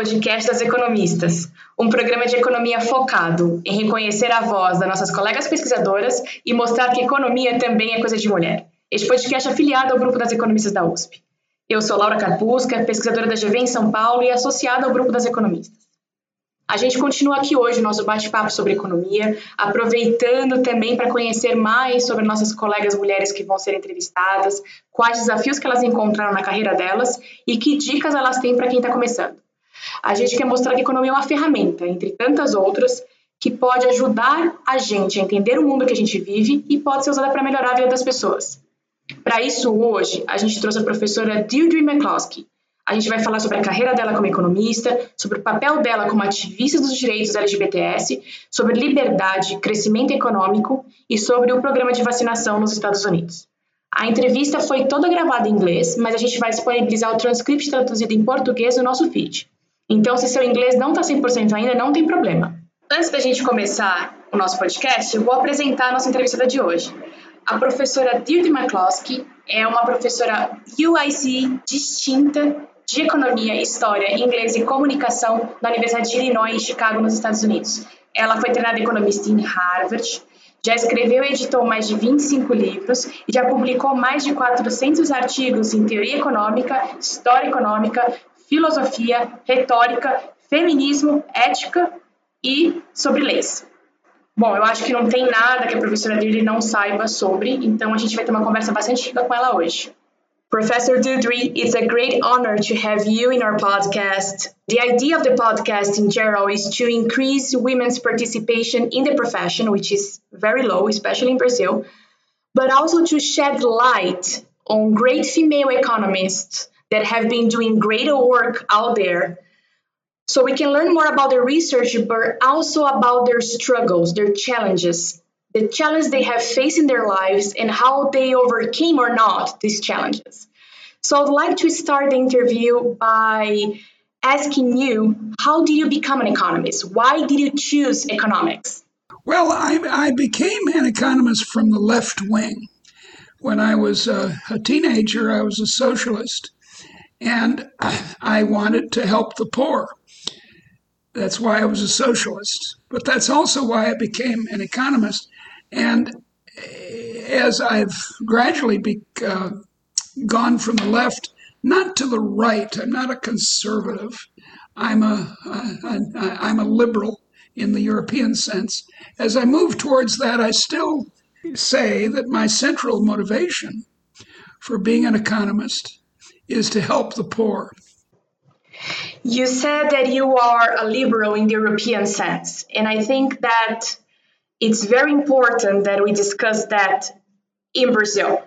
podcast das economistas, um programa de economia focado em reconhecer a voz das nossas colegas pesquisadoras e mostrar que economia também é coisa de mulher. Este podcast é afiliado ao grupo das economistas da USP. Eu sou Laura Carpusca, pesquisadora da GV em São Paulo e associada ao grupo das economistas. A gente continua aqui hoje o nosso bate-papo sobre economia, aproveitando também para conhecer mais sobre nossas colegas mulheres que vão ser entrevistadas, quais desafios que elas encontraram na carreira delas e que dicas elas têm para quem está começando. A gente quer mostrar que a economia é uma ferramenta, entre tantas outras, que pode ajudar a gente a entender o mundo que a gente vive e pode ser usada para melhorar a vida das pessoas. Para isso, hoje, a gente trouxe a professora Deirdre McCloskey, a gente vai falar sobre a carreira dela como economista, sobre o papel dela como ativista dos direitos LGBTS, sobre liberdade, crescimento econômico e sobre o programa de vacinação nos Estados Unidos. A entrevista foi toda gravada em inglês, mas a gente vai disponibilizar o transcript traduzido em português no nosso feed. Então, se seu inglês não está 100% ainda, não tem problema. Antes da gente começar o nosso podcast, eu vou apresentar a nossa entrevistada de hoje. A professora Deirdre McCloskey é uma professora UIC distinta de Economia, História, Inglês e Comunicação na Universidade de Illinois, em Chicago, nos Estados Unidos. Ela foi treinada economista em Harvard, já escreveu e editou mais de 25 livros e já publicou mais de 400 artigos em teoria econômica, história econômica, filosofia, retórica, feminismo, ética e sobre leis. Bom, eu acho que não tem nada que a professora dele não saiba sobre, então a gente vai ter uma conversa bastante rica com ela hoje. Professor Dudry, it's a great honor to have you in our podcast. The idea of the podcast in general is to increase women's participation in the profession, which is very low, especially in Brazil, but also to shed light on great female economists that have been doing great work out there. So we can learn more about their research, but also about their struggles, their challenges, the challenge they have faced in their lives and how they overcame or not these challenges. So I'd like to start the interview by asking you how did you become an economist? Why did you choose economics? Well, I, I became an economist from the left wing. When I was a, a teenager, I was a socialist and I wanted to help the poor. That's why I was a socialist. But that's also why I became an economist. And as I've gradually be, uh, gone from the left, not to the right, I'm not a conservative. I'm a, a, a I'm a liberal in the European sense. As I move towards that, I still say that my central motivation for being an economist is to help the poor. You said that you are a liberal in the European sense, and I think that it's very important that we discuss that in Brazil.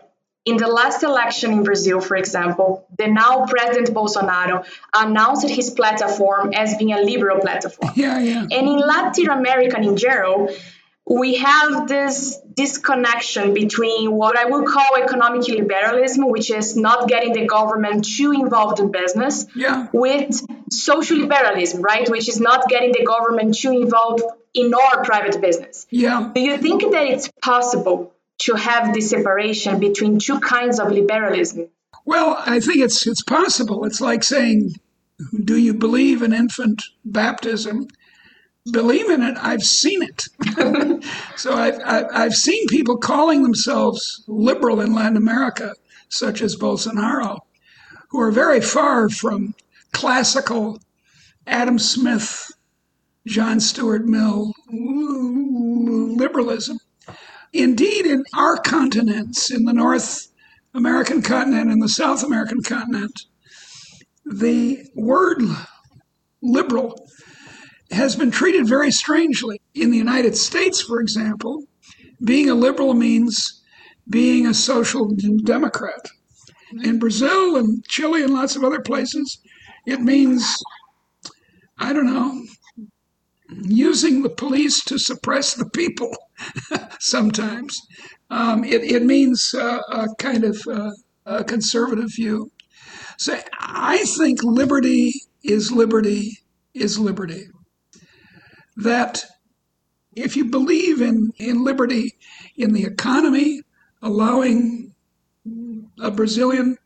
In the last election in Brazil, for example, the now President Bolsonaro announced his platform as being a liberal platform. Yeah, yeah. And in Latin America in general, we have this disconnection between what I would call economic liberalism, which is not getting the government too involved in business, yeah. with social liberalism, right, which is not getting the government too involved in our private business. Yeah. Do you think that it's possible to have this separation between two kinds of liberalism? Well, I think it's it's possible. It's like saying, "Do you believe in infant baptism?" Believe in it. I've seen it. so I've, I've seen people calling themselves liberal in Latin America, such as Bolsonaro, who are very far from classical Adam Smith, John Stuart Mill liberalism. Indeed, in our continents, in the North American continent and the South American continent, the word liberal has been treated very strangely. In the United States, for example, being a liberal means being a social democrat. In Brazil and Chile and lots of other places, it means, I don't know, using the police to suppress the people sometimes. Um, it, it means uh, a kind of uh, a conservative view. So I think liberty is liberty is liberty. That if you believe in, in liberty in the economy, allowing a Brazilian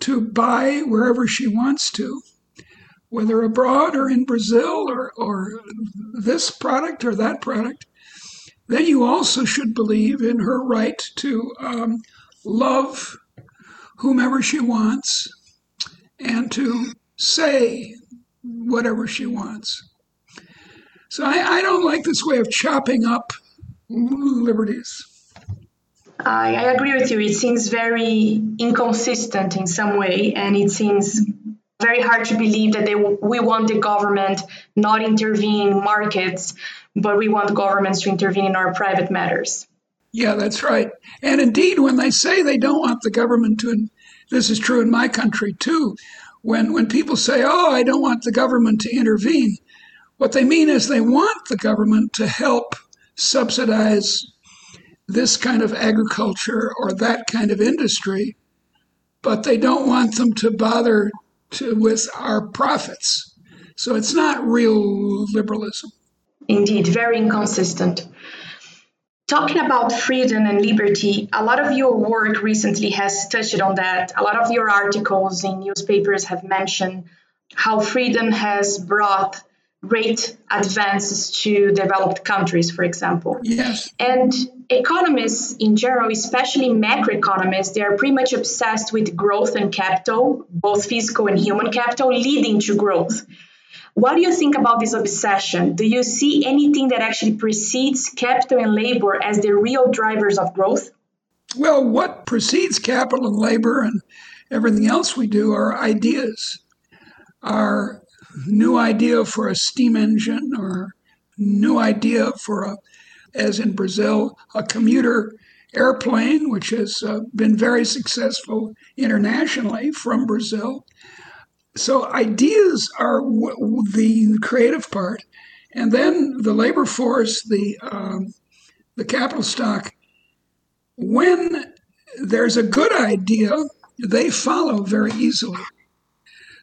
to buy wherever she wants to, whether abroad or in Brazil or, or this product or that product, then you also should believe in her right to um, love whomever she wants and to say whatever she wants. So I, I don't like this way of chopping up liberties. I, I agree with you. It seems very inconsistent in some way, and it seems very hard to believe that they we want the government not intervene in markets, but we want governments to intervene in our private matters. Yeah, that's right. And indeed, when they say they don't want the government to, this is true in my country too. When when people say, "Oh, I don't want the government to intervene," what they mean is they want the government to help subsidize this kind of agriculture or that kind of industry, but they don't want them to bother to, with our profits. So it's not real liberalism. Indeed, very inconsistent. Talking about freedom and liberty, a lot of your work recently has touched on that. A lot of your articles in newspapers have mentioned how freedom has brought great advances to developed countries, for example. Yes. And economists in general, especially macroeconomists, they are pretty much obsessed with growth and capital, both physical and human capital, leading to growth. What do you think about this obsession? Do you see anything that actually precedes capital and labor as the real drivers of growth? Well, what precedes capital and labor and everything else we do are ideas, are new idea for a steam engine or new idea for a, as in Brazil, a commuter airplane, which has uh, been very successful internationally from Brazil. So ideas are w- the creative part, and then the labor force, the um, the capital stock. When there's a good idea, they follow very easily.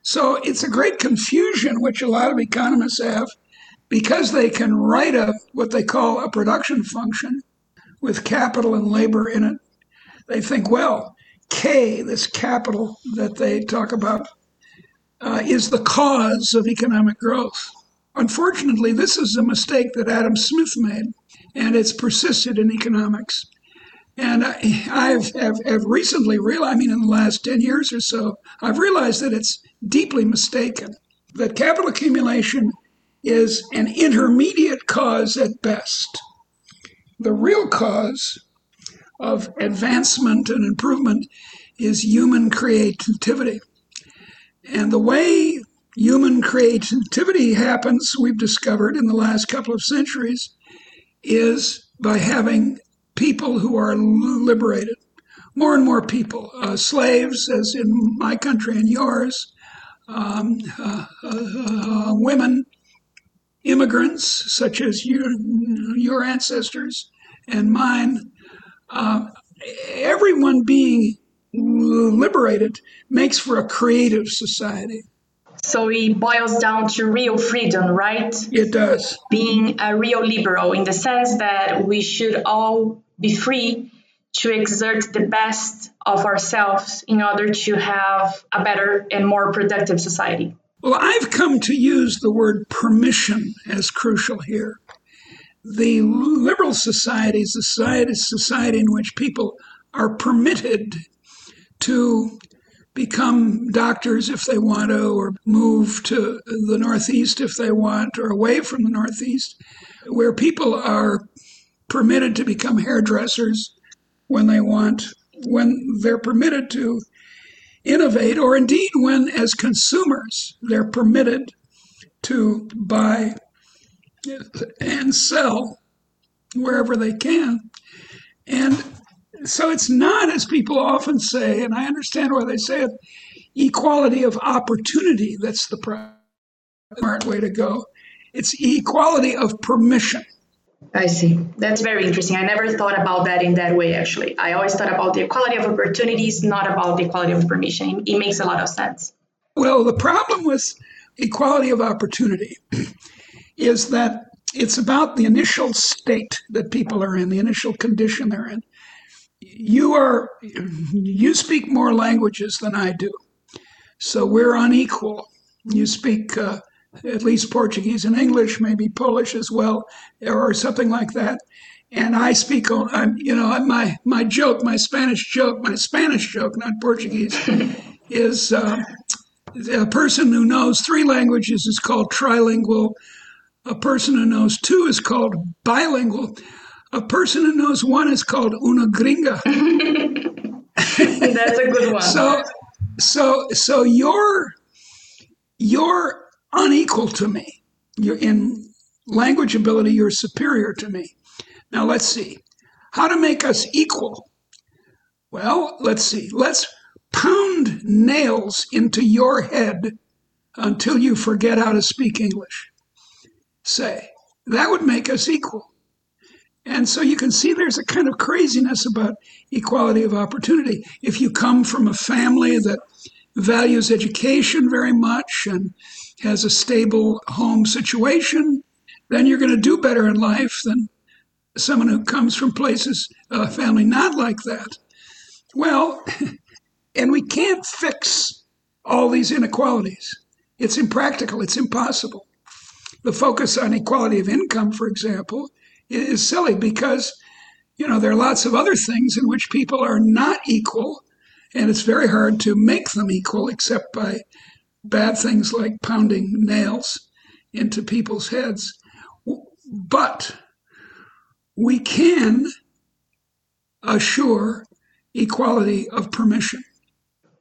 So it's a great confusion, which a lot of economists have, because they can write a what they call a production function with capital and labor in it. They think, well, K, this capital that they talk about, uh, is the cause of economic growth. Unfortunately, this is a mistake that Adam Smith made, and it's persisted in economics. And I, have have, have recently realized, I mean, in the last 10 years or so, I've realized that it's deeply mistaken, that capital accumulation is an intermediate cause at best. The real cause of advancement and improvement is human creativity. And the way human creativity happens, we've discovered in the last couple of centuries, is by having people who are liberated. More and more people, uh, slaves, as in my country and yours, um, uh, uh, women, immigrants, such as your, your ancestors and mine, uh, everyone being liberated makes for a creative society. So it boils down to real freedom, right? It does. Being a real liberal in the sense that we should all be free to exert the best of ourselves in order to have a better and more productive society. Well, I've come to use the word permission as crucial here. The liberal society is a society, society in which people are permitted to become doctors if they want to, or move to the Northeast if they want, or away from the Northeast, where people are permitted to become hairdressers when they want, when they're permitted to innovate, or indeed when, as consumers, they're permitted to buy and sell wherever they can. And so it's not, as people often say, and I understand why they say it, equality of opportunity that's the smart way to go. It's equality of permission. I see. That's very interesting. I never thought about that in that way, actually. I always thought about the equality of opportunities, not about the equality of permission. It makes a lot of sense. Well, the problem with equality of opportunity is that it's about the initial state that people are in, the initial condition they're in. You are you speak more languages than I do. So we're unequal. You speak uh, at least Portuguese and English, maybe Polish as well, or something like that. And I speak, I'm, you know, my my joke, my Spanish joke, my Spanish joke, not Portuguese, is uh, a person who knows three languages is called trilingual. A person who knows two is called bilingual. A person who knows one is called una gringa. That's a good one. So, so, so you're you're unequal to me. You're in language ability. You're superior to me. Now let's see how to make us equal. Well, let's see. Let's pound nails into your head until you forget how to speak English. Say, that would make us equal. And so you can see there's a kind of craziness about equality of opportunity. If you come from a family that values education very much and has a stable home situation, then you're going to do better in life than someone who comes from places, a family not like that. Well, And we can't fix all these inequalities. It's impractical, it's impossible. The focus on equality of income, for example, is silly because you know there are lots of other things in which people are not equal and it's very hard to make them equal except by bad things like pounding nails into people's heads but we can assure equality of permission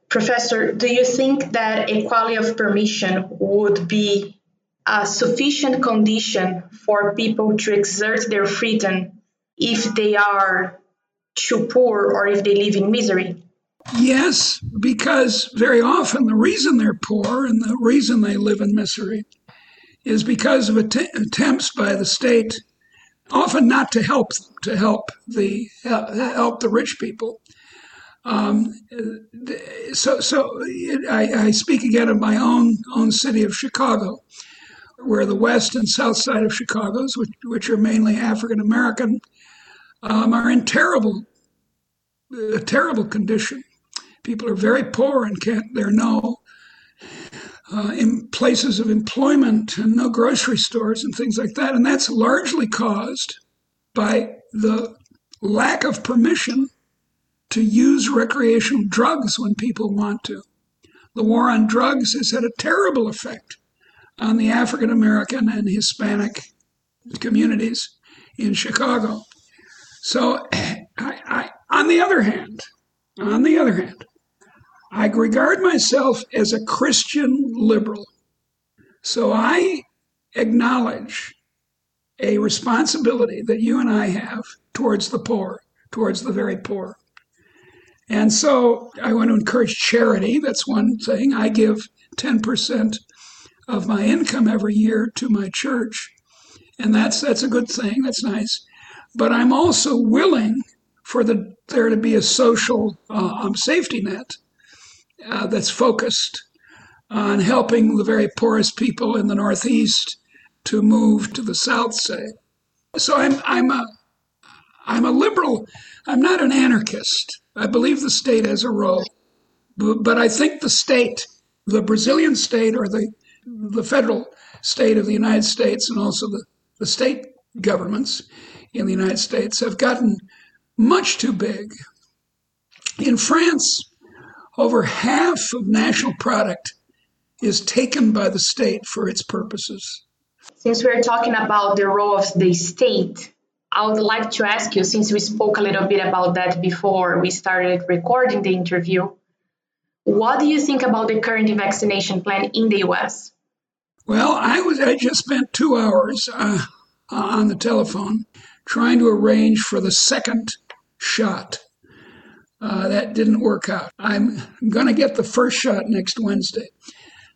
Professor, do you think that equality of permission would be a sufficient condition for people to exert their freedom if they are too poor or if they live in misery? Yes, because very often the reason they're poor and the reason they live in misery is because of att- attempts by the state, often not to help to help the help the rich people, um, so, so I, I, speak again of my own own city of Chicago, where the west and south side of Chicago's, which, which are mainly African American, um, are in terrible, uh, terrible condition. People are very poor and can't. There are no uh, in places of employment and no grocery stores and things like that, and that's largely caused by the lack of permission to use recreational drugs when people want to. The war on drugs has had a terrible effect on the African American and Hispanic communities in Chicago. So, I, I, on the other hand, on the other hand, I regard myself as a Christian liberal. So I acknowledge a responsibility that you and I have towards the poor, towards the very poor. And so I want to encourage charity. That's one thing. I give 10% of my income every year to my church. And that's that's a good thing. That's nice. But I'm also willing for the there to be a social uh, um, safety net uh, that's focused on helping the very poorest people in the Northeast to move to the South, say. So I'm I'm a I'm a liberal. I'm not an anarchist. I believe the state has a role, but I think the state, the Brazilian state or the the federal state of the United States and also the, the state governments in the United States have gotten much too big. In France, over half of national product is taken by the state for its purposes. Since we're talking about the role of the state, I would like to ask you, since we spoke a little bit about that before we started recording the interview, what do you think about the current vaccination plan in the US? Well, I was I just spent two hours uh, on the telephone trying to arrange for the second shot. Uh, that didn't work out. I'm going to get the first shot next Wednesday.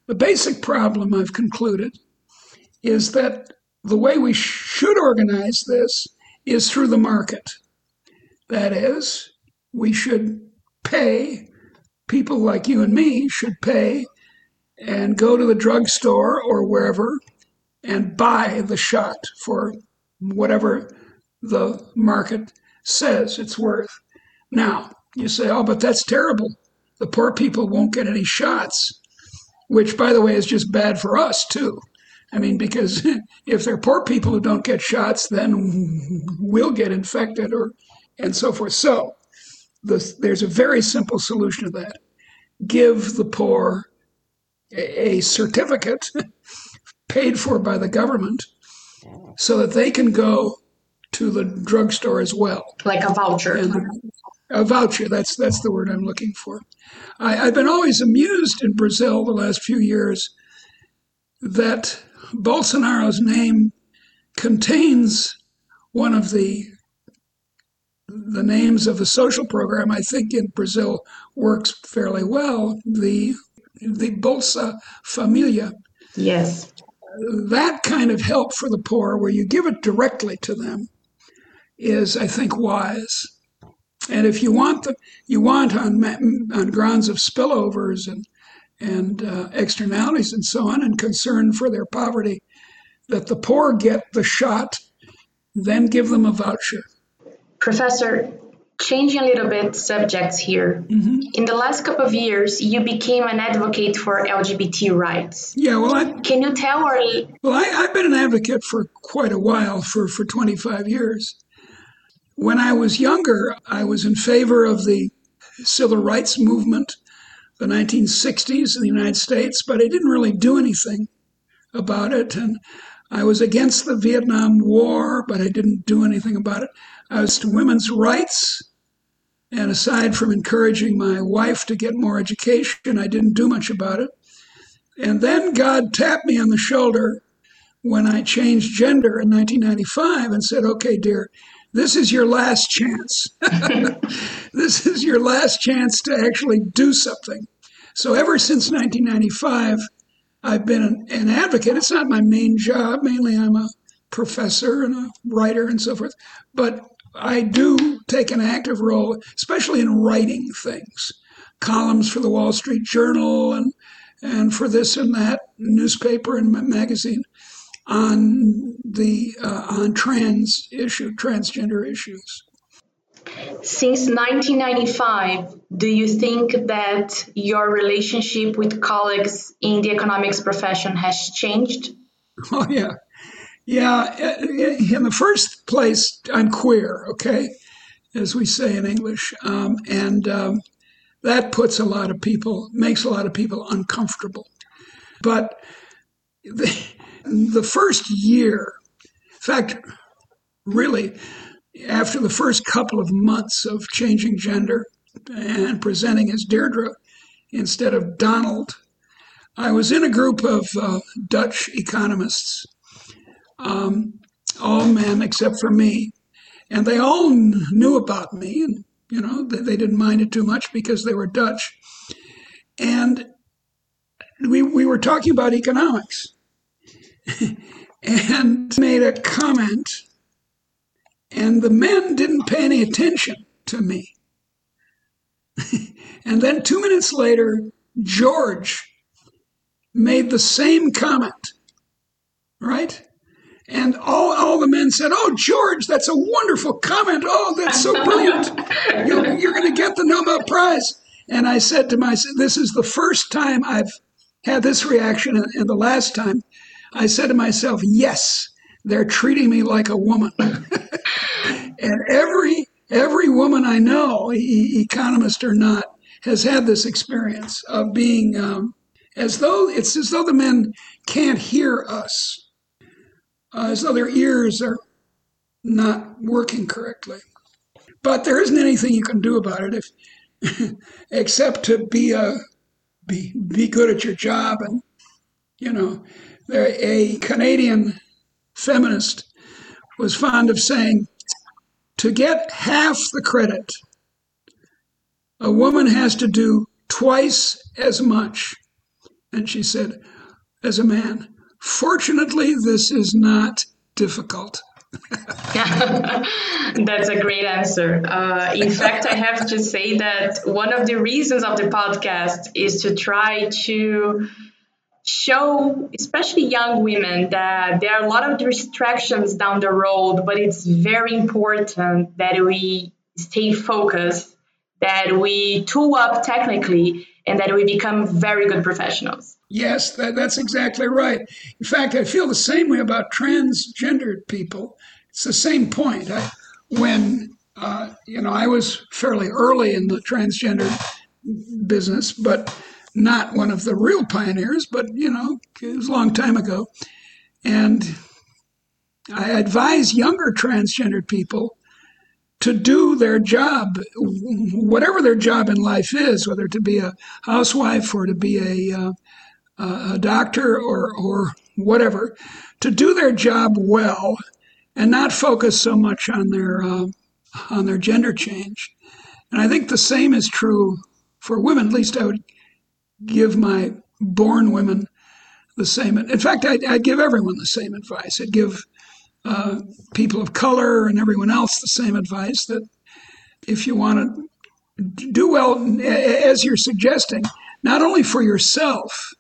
The basic problem I've concluded is that the way we should organize this is through the market. That is, we should pay, people like you and me should pay and go to the drugstore or wherever and buy the shot for whatever the market says it's worth. Now, you say, oh, but that's terrible. The poor people won't get any shots. which, by the way, is just bad for us, too. I mean, because if they're poor people who don't get shots, then we'll get infected or and so forth. So the, there's a very simple solution to that. Give the poor a, a certificate paid for by the government so that they can go to the drugstore as well. Like a voucher. And a voucher, that's that's the word I'm looking for. I, I've been always amused in Brazil the last few years that Bolsonaro's name contains one of the the names of a social program I think in Brazil works fairly well. The the Bolsa Familia. Yes. That kind of help for the poor, where you give it directly to them, is I think wise. And if you want the you want on on grounds of spillovers and and uh, externalities and so on, and concern for their poverty, that the poor get the shot, then give them a voucher. Professor, changing a little bit subjects here. Mm-hmm. In the last couple of years, you became an advocate for LGBT rights. Yeah, well, I, can you tell our well, I, have been an advocate for quite a while, for for 25 years. When I was younger, I was in favor of the civil rights movement the 1960s in the United States, but I didn't really do anything about it. And I was against the Vietnam War, but I didn't do anything about it. I was to women's rights. And aside from encouraging my wife to get more education, I didn't do much about it. And then God tapped me on the shoulder when I changed gender in 1995 and said, okay, dear, this is your last chance. this is your last chance to actually do something. So ever since 1995, I've been an, an, advocate. It's not my main job. Mainly, I'm a professor and a writer and so forth. But I do take an active role, especially in writing things, columns for the Wall Street Journal and and for this and that newspaper and magazine on the uh, on trans issue, transgender issues. Since 1995, do you think that your relationship with colleagues in the economics profession has changed? Oh yeah, yeah. In the first place, I'm queer. Okay, as we say in English, um, and um, that puts a lot of people makes a lot of people uncomfortable. But the, the first year, in fact, really, after the first couple of months of changing gender and presenting as Deirdre instead of Donald, I was in a group of uh, Dutch economists, um, all men except for me, and they all knew about me, and you know they, they didn't mind it too much because they were Dutch, and we we were talking about economics, and made a comment, and the men didn't pay any attention to me. and then two minutes later, George made the same comment, right? And all, all the men said, Oh, George, that's a wonderful comment. Oh, that's so brilliant. You're, you're going to get the Nobel Prize. And I said to myself, This is the first time I've had this reaction, and the last time I said to myself, yes, they're treating me like a woman. and every every woman I know, e- economist or not, has had this experience of being um, as though it's as though the men can't hear us, uh, as though their ears are not working correctly. But there isn't anything you can do about it if, except to be a be be good at your job and you know a Canadian feminist was fond of saying, to get half the credit, a woman has to do twice as much. And she said, as a man, fortunately, this is not difficult. That's a great answer. Uh, in fact, I have to say that one of the reasons of the podcast is to try to show especially young women that there are a lot of distractions down the road but it's very important that we stay focused that we tool up technically and that we become very good professionals. Yes, that, that's exactly right. In fact, I feel the same way about transgendered people. It's the same point. I, when uh, you know, I was fairly early in the transgender business, but not one of the real pioneers. But you know, it was a long time ago, and I advise younger transgendered people to do their job, whatever their job in life is, whether to be a housewife or to be a, uh, a doctor or, or whatever, to do their job well and not focus so much on their uh, on their gender change. And I think the same is true for women. At least I would give my born women the same. In fact, I'd, I'd give everyone the same advice. I'd give uh, people of color and everyone else the same advice that if you want to do well, as you're suggesting, not only for yourself,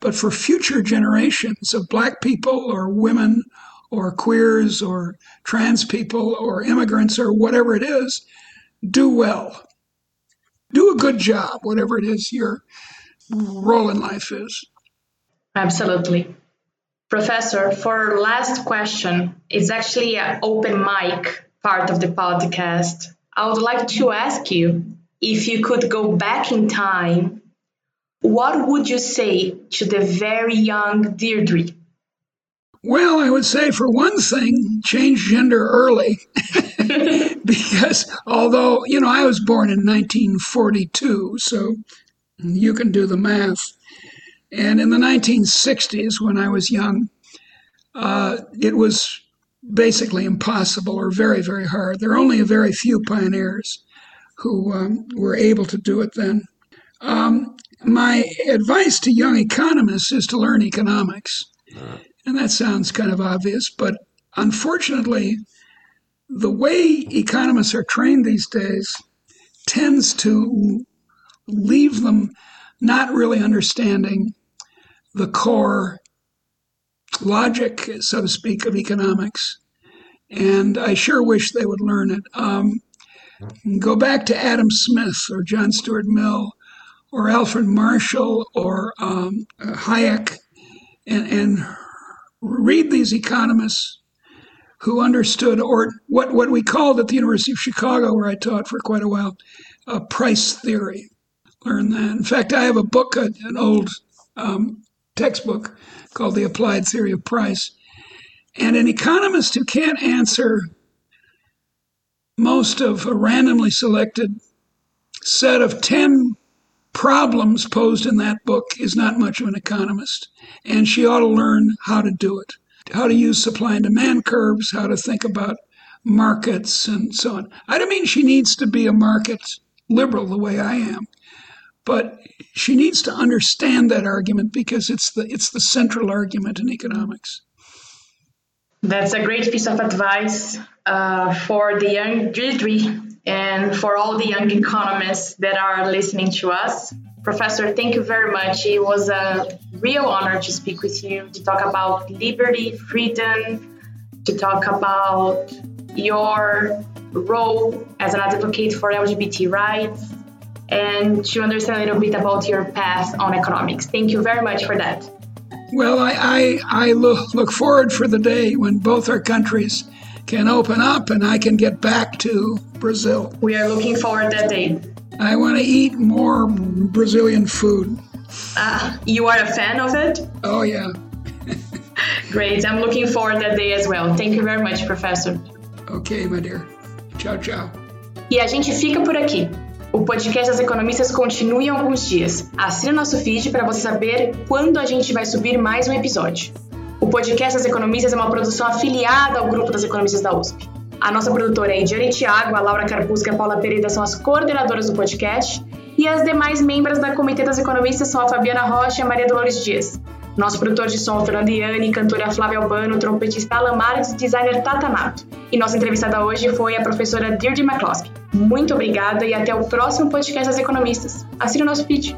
but for future generations of black people or women or queers or trans people or immigrants or whatever it is, do well. Do a good job, whatever it is your role in life is. Absolutely. Professor, for our last question, it's actually an open mic part of the podcast. I would like to ask you if you could go back in time, what would you say to the very young Deirdre? Well, I would say for one thing, change gender early. because although, you know, I was born in 1942, so you can do the math. And in the 1960s, when I was young, uh, it was basically impossible or very, very hard. There are only a very few pioneers who um, were able to do it then. Um, my advice to young economists is to learn economics. And that sounds kind of obvious, but unfortunately, the way economists are trained these days tends to leave them not really understanding the core logic, so to speak, of economics. And I sure wish they would learn it. Um, go back to Adam Smith or John Stuart Mill or Alfred Marshall or um, Hayek and, and read these economists who understood, or what, what we called at the University of Chicago, where I taught for quite a while, a price theory. Learn that. In fact, I have a book, an old um, textbook called The Applied Theory of Price. And an economist who can't answer most of a randomly selected set of 10 problems posed in that book is not much of an economist. And she ought to learn how to do it, how to use supply and demand curves, how to think about markets and so on. I don't mean she needs to be a market liberal the way I am, but she needs to understand that argument because it's the it's the central argument in economics. That's a great piece of advice uh, for the young Deirdre and for all the young economists that are listening to us. Professor, thank you very much. It was a real honor to speak with you, to talk about liberty, freedom, to talk about your role as an advocate for LGBT rights, and to understand a little bit about your path on economics. Thank you very much for that. Well, I, I, I look, look forward for the day when both our countries can open up and I can get back to Brazil. We are looking forward that day. I want to eat more Brazilian food. Ah, you are a fan of it? Oh, yeah. Great. I'm looking forward that day as well. Thank you very much, professor. Ok, my dear. Tchau, tchau. E a gente fica por aqui. O podcast das economistas continua em alguns dias. Assine nosso feed para você saber quando a gente vai subir mais um episódio. O podcast das economistas é uma produção afiliada ao grupo das economistas da USP. A nossa produtora é Ediane Thiago, a Laura Carpusca e a Paula Pereira são as coordenadoras do podcast. E as demais membros da Comitê das Economistas são a Fabiana Rocha e a Maria Dolores Dias. Nosso produtor de som, Fernando Iani, cantora Flávia Albano, trompetista Alan Marques e designer Tata Nato. E nossa entrevistada hoje foi a professora Deirdre McCloskey. Muito obrigada e até o próximo podcast das economistas. Assine o nosso feed.